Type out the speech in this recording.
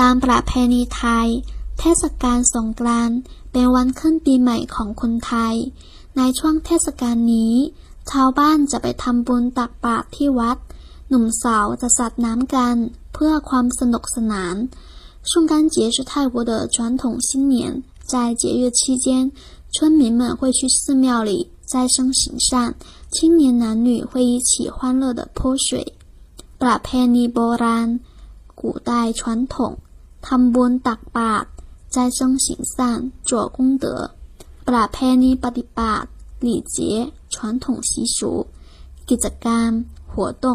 ตามประเพณีไทย เทศกาลสงกรานต์เป็นวันขึ้นปีใหม่ของคนไทย ในช่วงเทศกาลนี้ ชาวบ้านจะไปทำบุญตักบาตรที่วัด หนุ่มสาวจะสัดน้ำกัน เพื่อความสนุกสนาน圣诞节是泰国的传统新年，在节日期间，村民们会去寺庙里斋生行善，青年男女会一起欢乐的泼水。ประเพณีโบราณ古代传统 ทำบุญตักบาตร斋生行善做功德ประเพณีปฏิบัติ礼节传统习俗กิจกรรม 活动